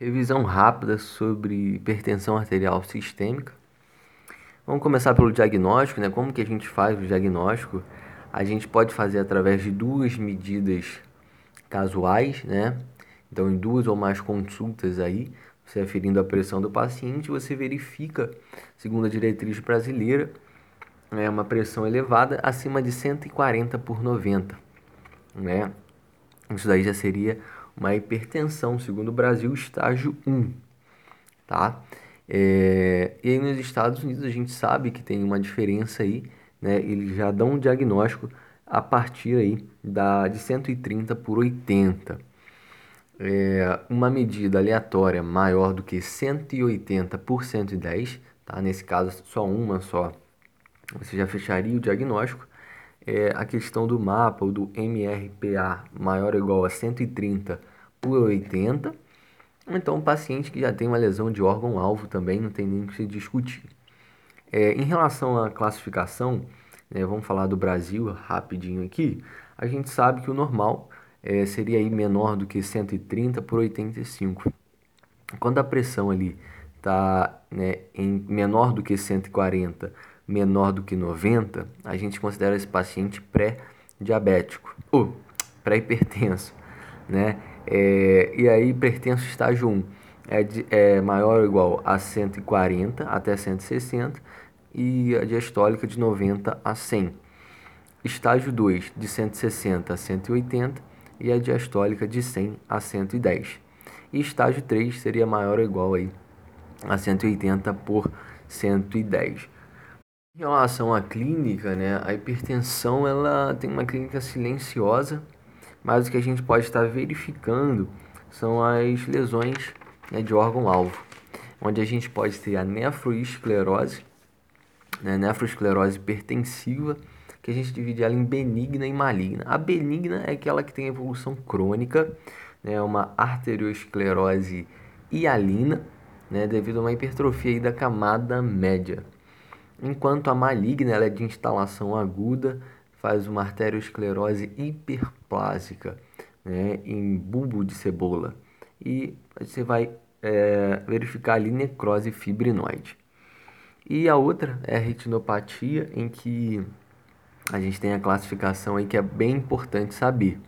Revisão rápida sobre hipertensão arterial sistêmica. Vamos começar pelo diagnóstico, né? Como que a gente faz o diagnóstico? A gente pode fazer através de duas medidas casuais, né? Então, em duas ou mais consultas aí, você aferindo a pressão do paciente, você verifica, segundo a diretriz brasileira, é uma pressão elevada acima de 140 por 90, né? Isso daí já seria uma hipertensão, segundo o Brasil, estágio 1, tá? É, e aí nos Estados Unidos a gente sabe que tem uma diferença aí, né? Eles já dão um diagnóstico a partir aí da, de 130 por 80. É, uma medida aleatória maior do que 180 por 110, tá? Nesse caso, só uma só, você já fecharia o diagnóstico é, a questão do mapa ou do MRPA maior ou igual a 130 por 80. Então, um paciente que já tem uma lesão de órgão-alvo também não tem nem que se discutir. É, em relação à classificação, né, vamos falar do Brasil rapidinho aqui. A gente sabe que o normal é, seria aí menor do que 130 por 85. Quando a pressão ali está né, em menor do que 140 menor do que 90, a gente considera esse paciente pré-diabético ou pré-hipertenso, né? É, e aí, hipertenso estágio 1 é, de, é maior ou igual a 140 até 160 e a diastólica de 90 a 100. Estágio 2 de 160 a 180 e a diastólica de 100 a 110. E estágio 3 seria maior ou igual aí a 180 por 110. Em relação à clínica, né, a hipertensão ela tem uma clínica silenciosa, mas o que a gente pode estar verificando são as lesões né, de órgão-alvo, onde a gente pode ter a nefroesclerose, né, nefroesclerose hipertensiva, que a gente divide ela em benigna e maligna. A benigna é aquela que tem evolução crônica, né, uma arteriosclerose hialina, né, devido a uma hipertrofia da camada média enquanto a maligna ela é de instalação aguda, faz uma arteriosclerose hiperplásica né, em bulbo de cebola. E você vai é, verificar ali necrose fibrinoide. E a outra é a retinopatia, em que a gente tem a classificação aí que é bem importante saber,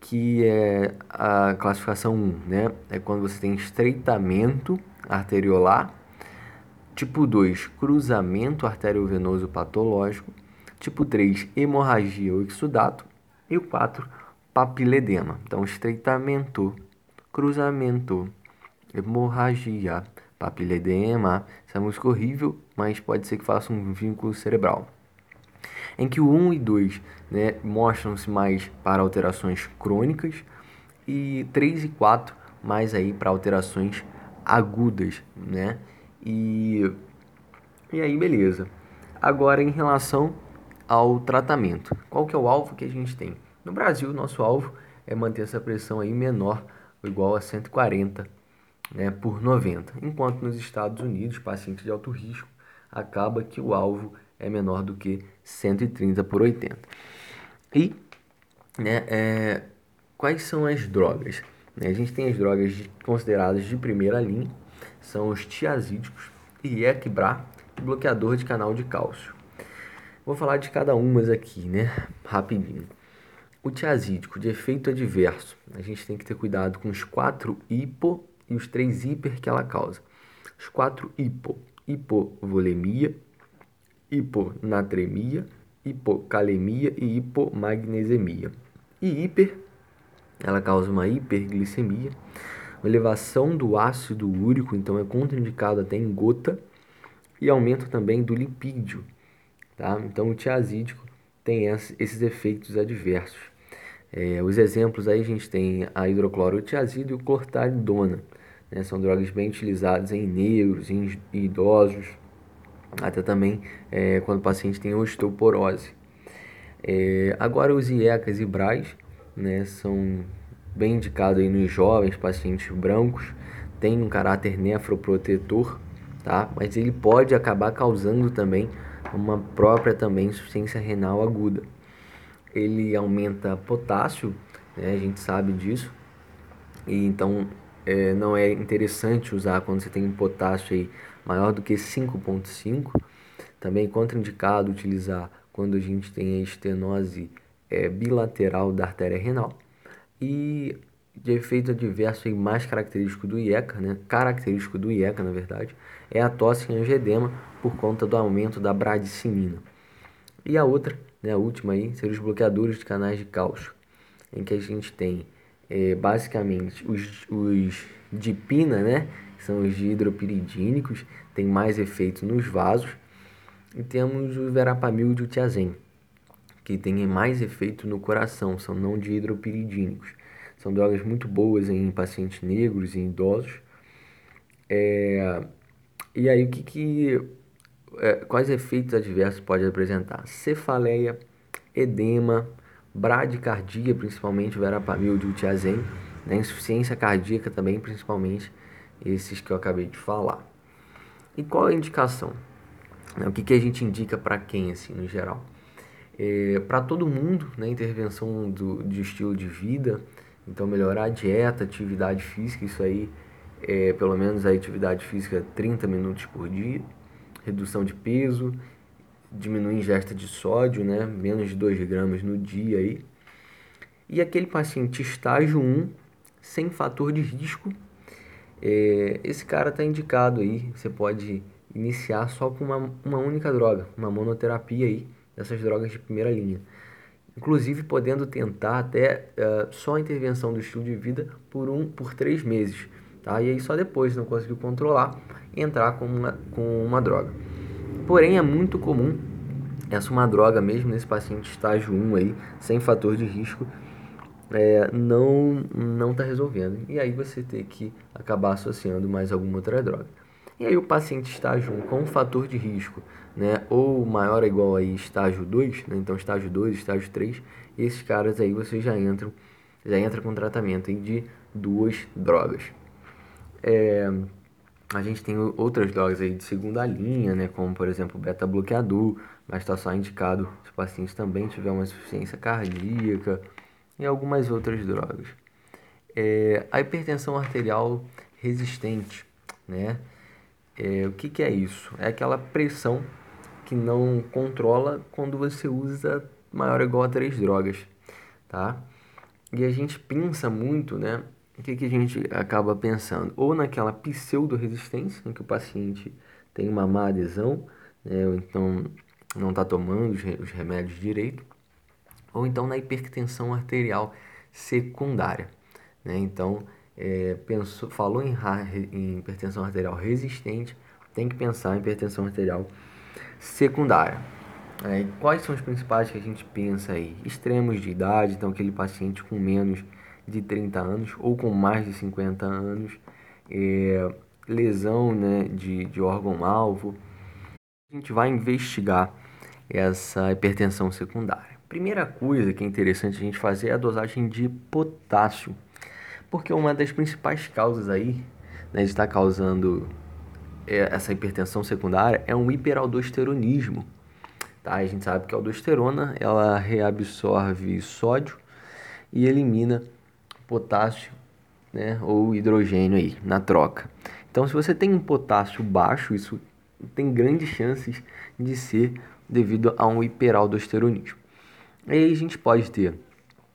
que é a classificação 1, né? É quando você tem estreitamento arteriolar Tipo 2, cruzamento arteriovenoso patológico. Tipo 3, hemorragia ou exudato. E o 4, papiledema. Então, estreitamento, cruzamento, hemorragia, papiledema. Essa música é horrível, mas pode ser que faça um vínculo cerebral. Em que o 1 e 2 né, mostram-se mais para alterações crônicas e 3 e 4 mais aí para alterações agudas, né? E, e aí, beleza. Agora, em relação ao tratamento, qual que é o alvo que a gente tem? No Brasil, nosso alvo é manter essa pressão aí menor ou igual a 140 né, por 90, enquanto nos Estados Unidos, pacientes de alto risco, acaba que o alvo é menor do que 130 por 80. E né, é, quais são as drogas? A gente tem as drogas consideradas de primeira linha, são os tiazídicos, e bloqueador de canal de cálcio. Vou falar de cada uma aqui, né? Rapidinho. O tiazídico de efeito adverso, a gente tem que ter cuidado com os quatro hipo e os três hiper que ela causa. Os quatro hipo, hipovolemia, hiponatremia, hipocalemia e hipomagnesemia. E hiper, ela causa uma hiperglicemia elevação do ácido úrico, então é contraindicado até em gota, e aumento também do lipídio. Tá? Então o tiazídico tem esses efeitos adversos. É, os exemplos aí a gente tem a hidroclorotiazida e o clortalidona. Né? São drogas bem utilizadas em negros, em idosos, até também é, quando o paciente tem osteoporose. É, agora os IECAS e BRAS né, são bem indicado aí nos jovens pacientes brancos, tem um caráter nefroprotetor, tá? Mas ele pode acabar causando também uma própria também insuficiência renal aguda. Ele aumenta potássio, né? A gente sabe disso. E então é, não é interessante usar quando você tem um potássio aí maior do que 5,5. Também é contraindicado utilizar quando a gente tem a estenose é, bilateral da artéria renal. E de efeito adverso aí mais característico do IECA, né? característico do IECA, na verdade, é a tosse em angedema por conta do aumento da bradicinina. E a outra, né, a última aí, seriam os bloqueadores de canais de cálcio, em que a gente tem é, basicamente os, os dipina, né, que são os hidropiridínicos, tem mais efeito nos vasos, e temos o verapamil e o tiazem, que tem mais efeito no coração, são não de hidropiridínicos. São drogas muito boas em pacientes negros e idosos. É, e aí, o que, que é, quais efeitos adversos pode apresentar? Cefaleia, edema, bradicardia, principalmente verapamil, diltiazem, né? insuficiência cardíaca também, principalmente esses que eu acabei de falar. E qual a indicação? O que, que a gente indica para quem, assim, no geral? É, para todo mundo, né, intervenção do, de estilo de vida, então melhorar a dieta, atividade física, isso aí, é, pelo menos a atividade física 30 minutos por dia, redução de peso, diminuir a ingesta de sódio, né, menos de 2 gramas no dia aí. E aquele paciente estágio 1, sem fator de risco, é, esse cara está indicado aí, você pode iniciar só com uma, uma única droga, uma monoterapia aí, dessas drogas de primeira linha. Inclusive podendo tentar até uh, só a intervenção do estilo de vida por um por três meses, tá? E aí só depois, não conseguiu controlar, entrar com uma, com uma droga. Porém, é muito comum essa uma droga mesmo nesse paciente estágio 1 aí, sem fator de risco, é, não não está resolvendo. E aí você tem que acabar associando mais alguma outra droga. E aí o paciente estágio 1 com fator de risco, né, ou maior ou igual aí estágio 2, né, então estágio 2, estágio 3, esses caras aí você já entram, já entra com tratamento aí de duas drogas. É, a gente tem outras drogas aí de segunda linha, né, como por exemplo o beta-bloqueador, mas está só indicado se o paciente também tiver uma insuficiência cardíaca e algumas outras drogas. É, a hipertensão arterial resistente, né? É, o que, que é isso? É aquela pressão que não controla quando você usa maior ou igual a três drogas, tá? E a gente pensa muito, né? O que, que a gente acaba pensando? Ou naquela pseudo-resistência, em que o paciente tem uma má adesão, né? ou então não está tomando os remédios direito, ou então na hipertensão arterial secundária. Né? Então, é, pensou, falou em, em hipertensão arterial resistente, tem que pensar em hipertensão arterial secundária. É, quais são os principais que a gente pensa aí? Extremos de idade, então aquele paciente com menos de 30 anos ou com mais de 50 anos, é, lesão né, de, de órgão-alvo. A gente vai investigar essa hipertensão secundária. Primeira coisa que é interessante a gente fazer é a dosagem de potássio, porque uma das principais causas aí né, de estar causando é, essa hipertensão secundária é um hiperaldosteronismo. Tá? A gente sabe que a aldosterona ela reabsorve sódio e elimina potássio né, ou hidrogênio aí na troca. Então, se você tem um potássio baixo, isso tem grandes chances de ser devido a um hiperaldosteronismo. E aí a gente pode ter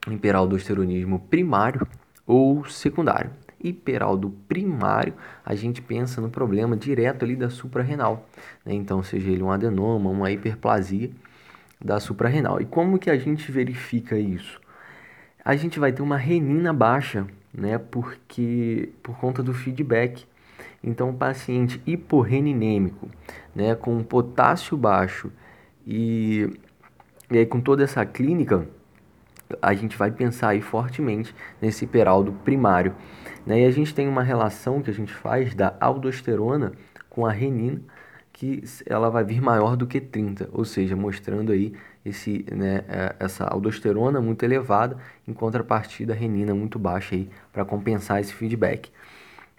hiperaldosteronismo primário ou secundário. Hiperaldo primário, a gente pensa no problema direto ali da suprarrenal, né? então seja ele um adenoma, uma hiperplasia da suprarrenal. E como que a gente verifica isso? A gente vai ter uma renina baixa, né? Porque por conta do feedback. Então, paciente hiporreninêmico, né, com potássio baixo e, e aí com toda essa clínica, a gente vai pensar aí fortemente nesse hiperaldo primário. Né? E a gente tem uma relação que a gente faz da aldosterona com a renina, que ela vai vir maior do que 30, ou seja, mostrando aí esse, né, é, essa aldosterona muito elevada, em contrapartida a renina muito baixa aí para compensar esse feedback.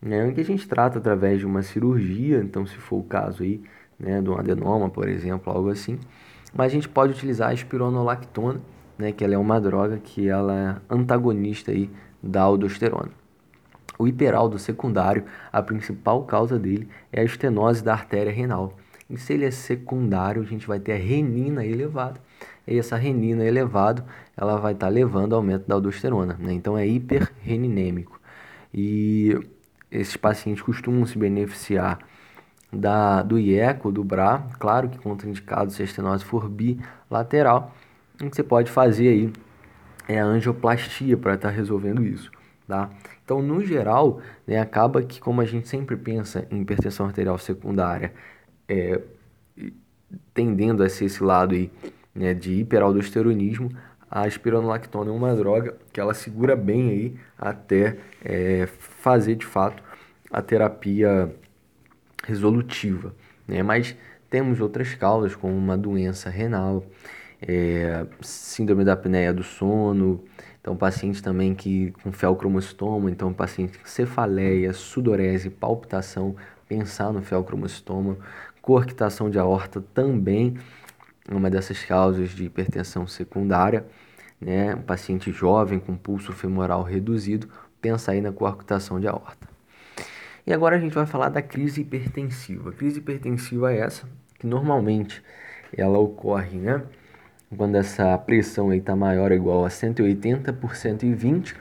Né, que a gente trata através de uma cirurgia, então se for o caso aí, né, de um adenoma, por exemplo, algo assim, mas a gente pode utilizar a espironolactona, né, que ela é uma droga que ela é antagonista aí da aldosterona. O hiperaldo secundário, a principal causa dele é a estenose da artéria renal. E se ele é secundário, a gente vai ter a renina elevada. E essa renina elevada, ela vai estar tá levando ao aumento da aldosterona. Né? Então é hiperreninêmico. E esses pacientes costumam se beneficiar da, do IECO, do BRA, claro que contraindicado se a estenose for bilateral, o que você pode fazer aí é a angioplastia para estar tá resolvendo isso, tá? Então, no geral, né, acaba que como a gente sempre pensa em hipertensão arterial secundária, é, tendendo a ser esse lado aí, né, de hiperaldosteronismo, a espironolactona é uma droga que ela segura bem aí até é, fazer de fato a terapia resolutiva, né? Mas temos outras causas como uma doença renal, é, síndrome da apneia do sono, então pacientes também que com felcromostoma, então paciente com cefaleia, sudorese, palpitação, pensar no felcromostoma, coarctação de aorta também uma dessas causas de hipertensão secundária, né? Um paciente jovem com pulso femoral reduzido, pensa aí na coarctação de aorta. E agora a gente vai falar da crise hipertensiva. A crise hipertensiva é essa, que normalmente ela ocorre, né? Quando essa pressão está maior ou igual a 180 por 120.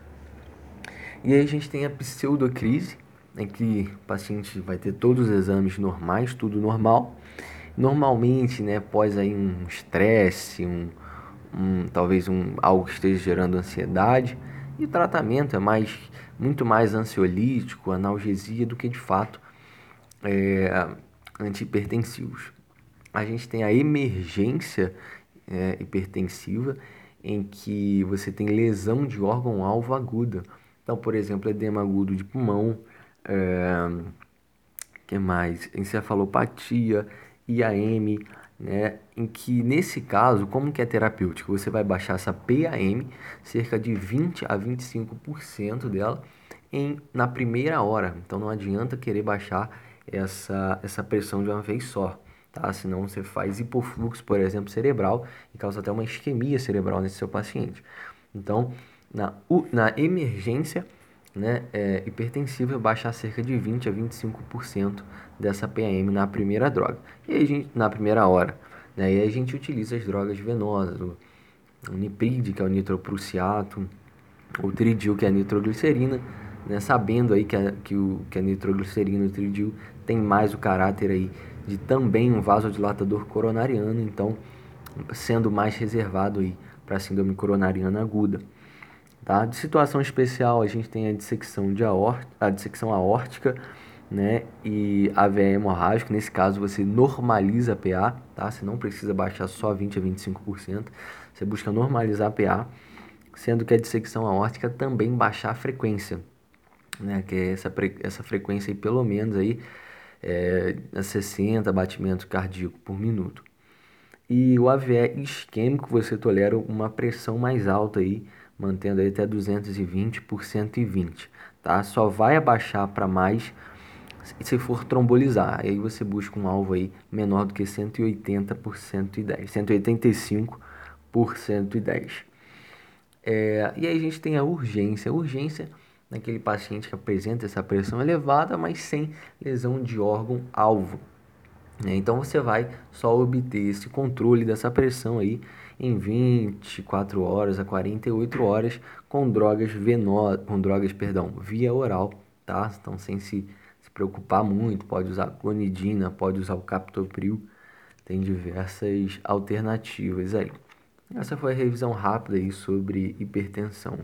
E aí a gente tem a pseudocrise, em que o paciente vai ter todos os exames normais, tudo normal. Normalmente, né, após aí um estresse, um, um, talvez um, algo que esteja gerando ansiedade, e o tratamento é mais, muito mais ansiolítico, analgesia, do que de fato é, antihipertensivos. A gente tem a emergência é, hipertensiva, em que você tem lesão de órgão-alvo aguda. Então, por exemplo, edema agudo de pulmão, é, que mais? Encefalopatia, IAM, né, em que nesse caso, como que é terapêutico? Você vai baixar essa PAM, cerca de 20 a 25% dela, em, na primeira hora. Então não adianta querer baixar essa, essa pressão de uma vez só, tá? Senão você faz hipofluxo, por exemplo, cerebral e causa até uma isquemia cerebral nesse seu paciente. Então, na, na emergência, né, é, hipertensiva, baixar cerca de 20 a 25% dessa PAM na primeira droga. E aí, gente, na primeira hora. Né, e aí a gente utiliza as drogas venosas, o, o Niprid, que é o nitroprusiato, o Tridil, que é a nitroglicerina, né, sabendo aí que a, que, o, que a nitroglicerina e o Tridil tem mais o caráter aí de também um vasodilatador coronariano, então sendo mais reservado aí para a síndrome coronariana aguda. Tá? De situação especial, a gente tem a dissecção, de aort a dissecção aórtica né? e AVE hemorrágico. Nesse caso, você normaliza a PA, tá? você não precisa baixar só 20 a 25%, você busca normalizar a PA, sendo que a dissecção aórtica também baixar a frequência, né? que é essa, essa frequência aí, pelo menos aí, é, 60 batimentos cardíacos por minuto. E o AVE isquêmico, você tolera uma pressão mais alta aí, mantendo aí até 220 por 120, tá? Só vai abaixar para mais se for trombolizar. Aí você busca um alvo aí menor do que 180 por 110, 185 por 110. É, e aí a gente tem a urgência. A urgência naquele paciente que apresenta essa pressão elevada, mas sem lesão de órgão-alvo. Né? Então você vai só obter esse controle dessa pressão aí em 24 horas a 48 horas com drogas venosas, com drogas, perdão, via oral, tá? Então sem se, se preocupar muito, pode usar clonidina, pode usar o captopril, tem diversas alternativas aí. Essa foi a revisão rápida aí sobre hipertensão.